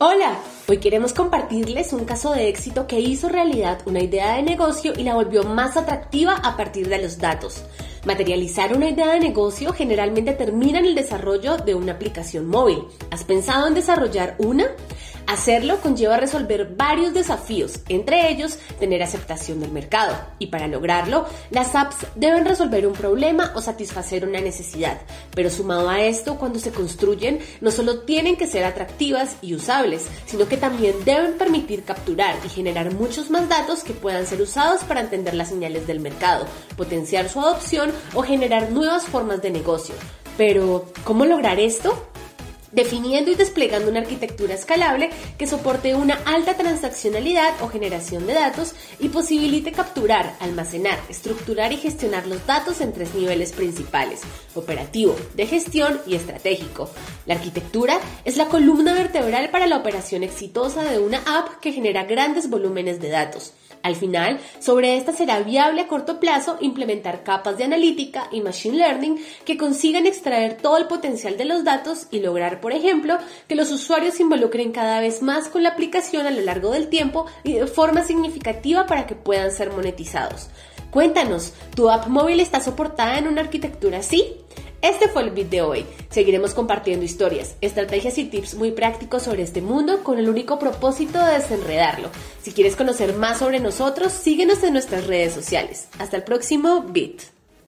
Hola, hoy queremos compartirles un caso de éxito que hizo realidad una idea de negocio y la volvió más atractiva a partir de los datos. Materializar una idea de negocio generalmente termina en el desarrollo de una aplicación móvil. ¿Has pensado en desarrollar una? Hacerlo conlleva resolver varios desafíos, entre ellos tener aceptación del mercado. Y para lograrlo, las apps deben resolver un problema o satisfacer una necesidad. Pero sumado a esto, cuando se construyen, no solo tienen que ser atractivas y usables, sino que también deben permitir capturar y generar muchos más datos que puedan ser usados para entender las señales del mercado, potenciar su adopción o generar nuevas formas de negocio. Pero, ¿cómo lograr esto? Definiendo y desplegando una arquitectura escalable que soporte una alta transaccionalidad o generación de datos y posibilite capturar, almacenar, estructurar y gestionar los datos en tres niveles principales, operativo, de gestión y estratégico. La arquitectura es la columna vertebral para la operación exitosa de una app que genera grandes volúmenes de datos. Al final, sobre esta será viable a corto plazo implementar capas de analítica y machine learning que consigan extraer todo el potencial de los datos y lograr, por ejemplo, que los usuarios se involucren cada vez más con la aplicación a lo largo del tiempo y de forma significativa para que puedan ser monetizados. Cuéntanos, ¿tu app móvil está soportada en una arquitectura así? Este fue el video de hoy. Seguiremos compartiendo historias, estrategias y tips muy prácticos sobre este mundo con el único propósito de desenredarlo. Si quieres conocer más sobre nosotros, síguenos en nuestras redes sociales. Hasta el próximo Bit.